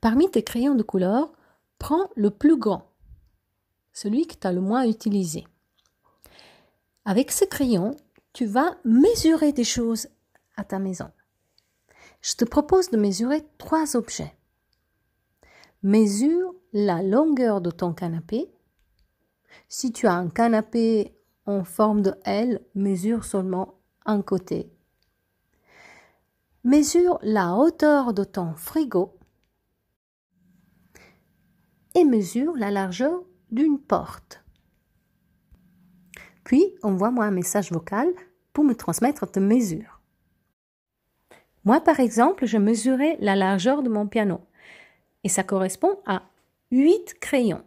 Parmi tes crayons de couleur, prends le plus grand, celui que tu as le moins utilisé. Avec ce crayon, tu vas mesurer des choses à ta maison. Je te propose de mesurer trois objets. Mesure la longueur de ton canapé. Si tu as un canapé en forme de L, mesure seulement un côté. Mesure la hauteur de ton frigo et mesure la largeur d'une porte. Puis, envoie-moi un message vocal pour me transmettre tes mesures. Moi, par exemple, je mesurais la largeur de mon piano et ça correspond à 8 crayons.